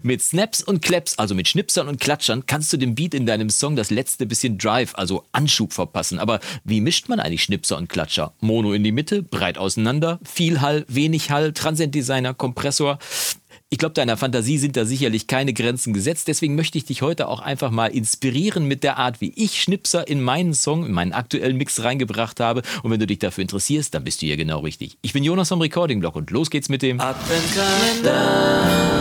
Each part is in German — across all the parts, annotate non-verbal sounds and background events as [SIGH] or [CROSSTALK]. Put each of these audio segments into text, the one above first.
Mit Snaps und Claps, also mit Schnipsern und Klatschern, kannst du dem Beat in deinem Song das letzte bisschen Drive, also Anschub verpassen. Aber wie mischt man eigentlich Schnipser und Klatscher? Mono in die Mitte, breit auseinander, viel Hall, wenig Hall, Transient Designer, Kompressor. Ich glaube, deiner Fantasie sind da sicherlich keine Grenzen gesetzt. Deswegen möchte ich dich heute auch einfach mal inspirieren mit der Art, wie ich Schnipser in meinen Song, in meinen aktuellen Mix reingebracht habe. Und wenn du dich dafür interessierst, dann bist du hier genau richtig. Ich bin Jonas vom Recording Blog und los geht's mit dem Adventkalender.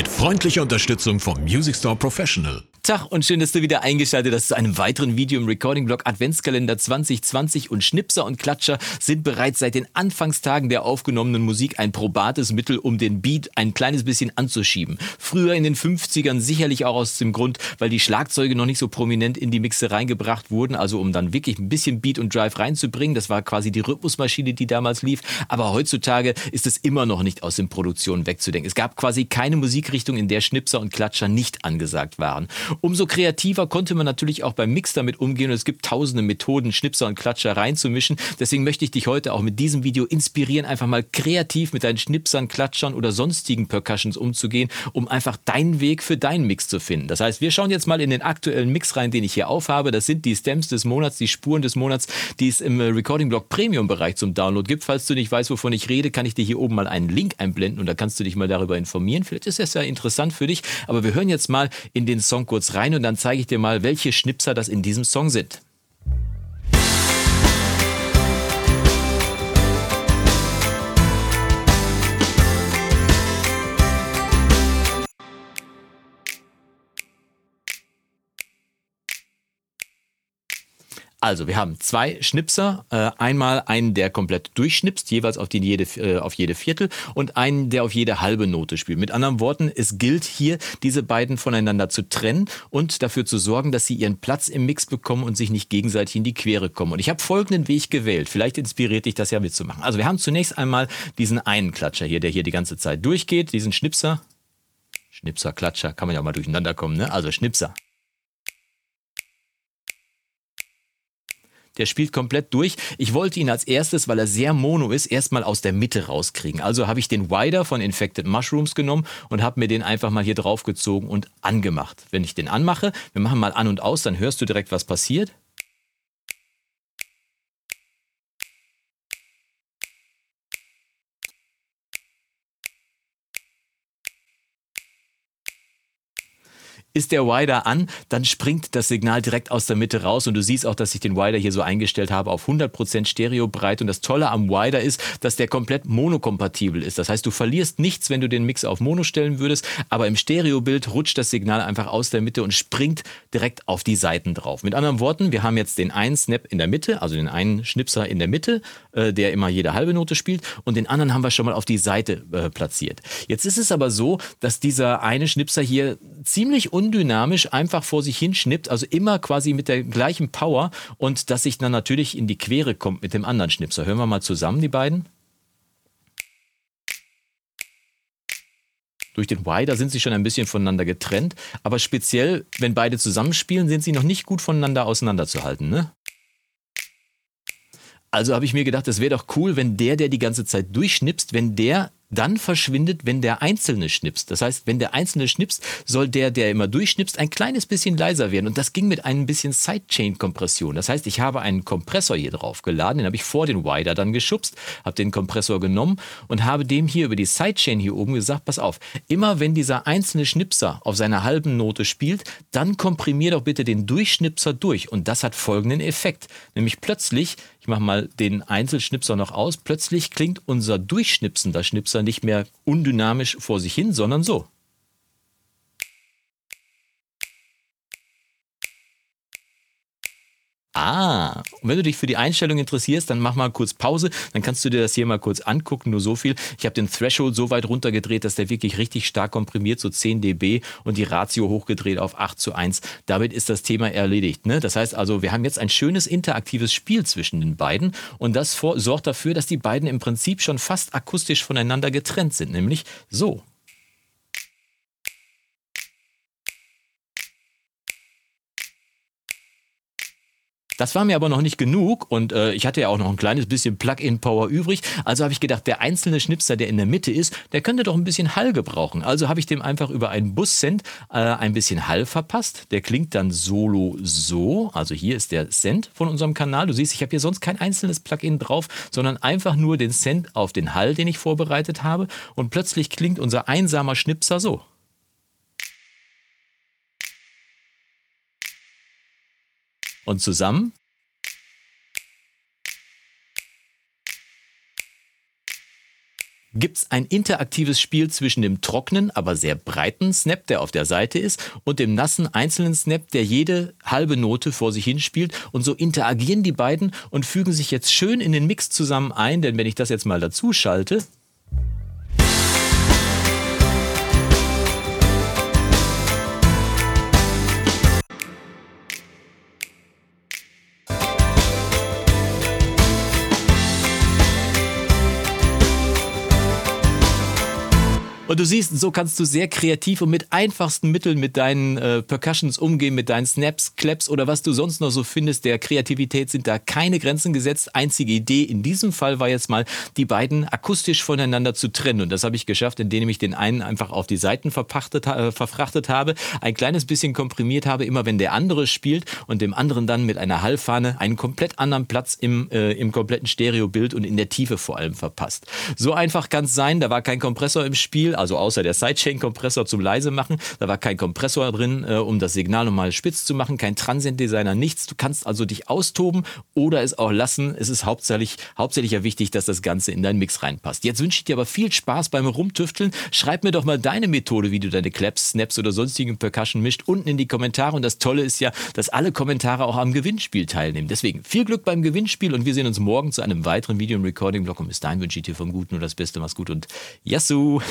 Mit freundlicher Unterstützung vom Music Store Professional. Tag und schön, dass du wieder eingeschaltet hast zu einem weiteren Video im Recording-Blog Adventskalender 2020 und Schnipser und Klatscher sind bereits seit den Anfangstagen der aufgenommenen Musik ein probates Mittel, um den Beat ein kleines bisschen anzuschieben. Früher in den 50ern sicherlich auch aus dem Grund, weil die Schlagzeuge noch nicht so prominent in die Mixe reingebracht wurden, also um dann wirklich ein bisschen Beat und Drive reinzubringen. Das war quasi die Rhythmusmaschine, die damals lief. Aber heutzutage ist es immer noch nicht aus den Produktionen wegzudenken. Es gab quasi keine Musikrichtung, in der Schnipser und Klatscher nicht angesagt waren. Umso kreativer konnte man natürlich auch beim Mix damit umgehen und es gibt tausende Methoden, Schnipser und Klatscher reinzumischen. Deswegen möchte ich dich heute auch mit diesem Video inspirieren, einfach mal kreativ mit deinen Schnipsern, Klatschern oder sonstigen Percussions umzugehen, um einfach deinen Weg für deinen Mix zu finden. Das heißt, wir schauen jetzt mal in den aktuellen Mix rein, den ich hier aufhabe. Das sind die Stems des Monats, die Spuren des Monats, die es im Recording Blog Premium Bereich zum Download gibt. Falls du nicht weißt, wovon ich rede, kann ich dir hier oben mal einen Link einblenden und da kannst du dich mal darüber informieren. Vielleicht ist das ja interessant für dich, aber wir hören jetzt mal in den Song kurz kurz rein und dann zeige ich dir mal, welche Schnipser das in diesem Song sind. Also, wir haben zwei Schnipser. Äh, einmal einen, der komplett durchschnipst, jeweils auf, die jede, äh, auf jede Viertel, und einen, der auf jede halbe Note spielt. Mit anderen Worten, es gilt hier, diese beiden voneinander zu trennen und dafür zu sorgen, dass sie ihren Platz im Mix bekommen und sich nicht gegenseitig in die Quere kommen. Und ich habe folgenden Weg gewählt. Vielleicht inspiriert dich das ja mitzumachen. Also, wir haben zunächst einmal diesen einen Klatscher hier, der hier die ganze Zeit durchgeht, diesen Schnipser. Schnipser, Klatscher, kann man ja mal durcheinander kommen, ne? Also Schnipser. Der spielt komplett durch. Ich wollte ihn als erstes, weil er sehr mono ist, erstmal aus der Mitte rauskriegen. Also habe ich den Wider von Infected Mushrooms genommen und habe mir den einfach mal hier draufgezogen und angemacht. Wenn ich den anmache, wir machen mal an und aus, dann hörst du direkt, was passiert. Ist der Wider an, dann springt das Signal direkt aus der Mitte raus und du siehst auch, dass ich den Wider hier so eingestellt habe auf 100% Stereobreit und das Tolle am Wider ist, dass der komplett monokompatibel ist. Das heißt, du verlierst nichts, wenn du den Mix auf Mono stellen würdest, aber im Stereobild rutscht das Signal einfach aus der Mitte und springt direkt auf die Seiten drauf. Mit anderen Worten, wir haben jetzt den einen Snap in der Mitte, also den einen Schnipser in der Mitte, äh, der immer jede halbe Note spielt und den anderen haben wir schon mal auf die Seite äh, platziert. Jetzt ist es aber so, dass dieser eine Schnipser hier ziemlich undynamisch einfach vor sich hinschnippt, also immer quasi mit der gleichen Power und dass sich dann natürlich in die Quere kommt mit dem anderen Schnipser. Hören wir mal zusammen, die beiden. Durch den Wider sind sie schon ein bisschen voneinander getrennt, aber speziell, wenn beide zusammenspielen, sind sie noch nicht gut voneinander auseinanderzuhalten. Ne? Also habe ich mir gedacht, es wäre doch cool, wenn der, der die ganze Zeit durchschnipst, wenn der dann verschwindet, wenn der Einzelne schnipst. Das heißt, wenn der Einzelne schnipst, soll der, der immer durchschnipst, ein kleines bisschen leiser werden. Und das ging mit ein bisschen Sidechain-Kompression. Das heißt, ich habe einen Kompressor hier drauf geladen, den habe ich vor den Wider dann geschubst, habe den Kompressor genommen und habe dem hier über die Sidechain hier oben gesagt, pass auf, immer wenn dieser einzelne Schnipser auf seiner halben Note spielt, dann komprimier doch bitte den Durchschnipser durch. Und das hat folgenden Effekt. Nämlich plötzlich, ich mache mal den Einzelschnipser noch aus, plötzlich klingt unser durchschnipsender Schnipser er nicht mehr undynamisch vor sich hin, sondern so. Ah, und wenn du dich für die Einstellung interessierst, dann mach mal kurz Pause, dann kannst du dir das hier mal kurz angucken, nur so viel. Ich habe den Threshold so weit runtergedreht, dass der wirklich richtig stark komprimiert, so 10 dB und die Ratio hochgedreht auf 8 zu 1. Damit ist das Thema erledigt. Ne? Das heißt also, wir haben jetzt ein schönes interaktives Spiel zwischen den beiden und das vor, sorgt dafür, dass die beiden im Prinzip schon fast akustisch voneinander getrennt sind, nämlich so. Das war mir aber noch nicht genug und äh, ich hatte ja auch noch ein kleines bisschen Plug-in-Power übrig. Also habe ich gedacht, der einzelne Schnipser, der in der Mitte ist, der könnte doch ein bisschen Hall gebrauchen. Also habe ich dem einfach über einen Bus-Send äh, ein bisschen Hall verpasst. Der klingt dann solo so. Also hier ist der Send von unserem Kanal. Du siehst, ich habe hier sonst kein einzelnes Plugin drauf, sondern einfach nur den Send auf den Hall, den ich vorbereitet habe. Und plötzlich klingt unser einsamer Schnipser so. Und zusammen gibt es ein interaktives Spiel zwischen dem trockenen, aber sehr breiten Snap, der auf der Seite ist, und dem nassen einzelnen Snap, der jede halbe Note vor sich hinspielt. Und so interagieren die beiden und fügen sich jetzt schön in den Mix zusammen ein, denn wenn ich das jetzt mal dazu schalte, Und du siehst, so kannst du sehr kreativ und mit einfachsten Mitteln mit deinen äh, Percussions umgehen, mit deinen Snaps, Claps oder was du sonst noch so findest. Der Kreativität sind da keine Grenzen gesetzt. Einzige Idee in diesem Fall war jetzt mal, die beiden akustisch voneinander zu trennen. Und das habe ich geschafft, indem ich den einen einfach auf die Seiten verpachtet, äh, verfrachtet habe, ein kleines bisschen komprimiert habe, immer wenn der andere spielt und dem anderen dann mit einer Hallfahne einen komplett anderen Platz im, äh, im kompletten Stereobild und in der Tiefe vor allem verpasst. So einfach kann es sein. Da war kein Kompressor im Spiel also außer der Sidechain-Kompressor zum leise machen. Da war kein Kompressor drin, äh, um das Signal nochmal spitz zu machen, kein Transient-Designer, nichts. Du kannst also dich austoben oder es auch lassen. Es ist hauptsächlich, hauptsächlich ja wichtig, dass das Ganze in deinen Mix reinpasst. Jetzt wünsche ich dir aber viel Spaß beim Rumtüfteln. Schreib mir doch mal deine Methode, wie du deine Claps, Snaps oder sonstigen Percussion mischt, unten in die Kommentare. Und das Tolle ist ja, dass alle Kommentare auch am Gewinnspiel teilnehmen. Deswegen viel Glück beim Gewinnspiel und wir sehen uns morgen zu einem weiteren Video- und Recording-Blog. Und bis dahin wünsche ich dir vom Guten nur das Beste. Mach's gut und Yassou! [LAUGHS]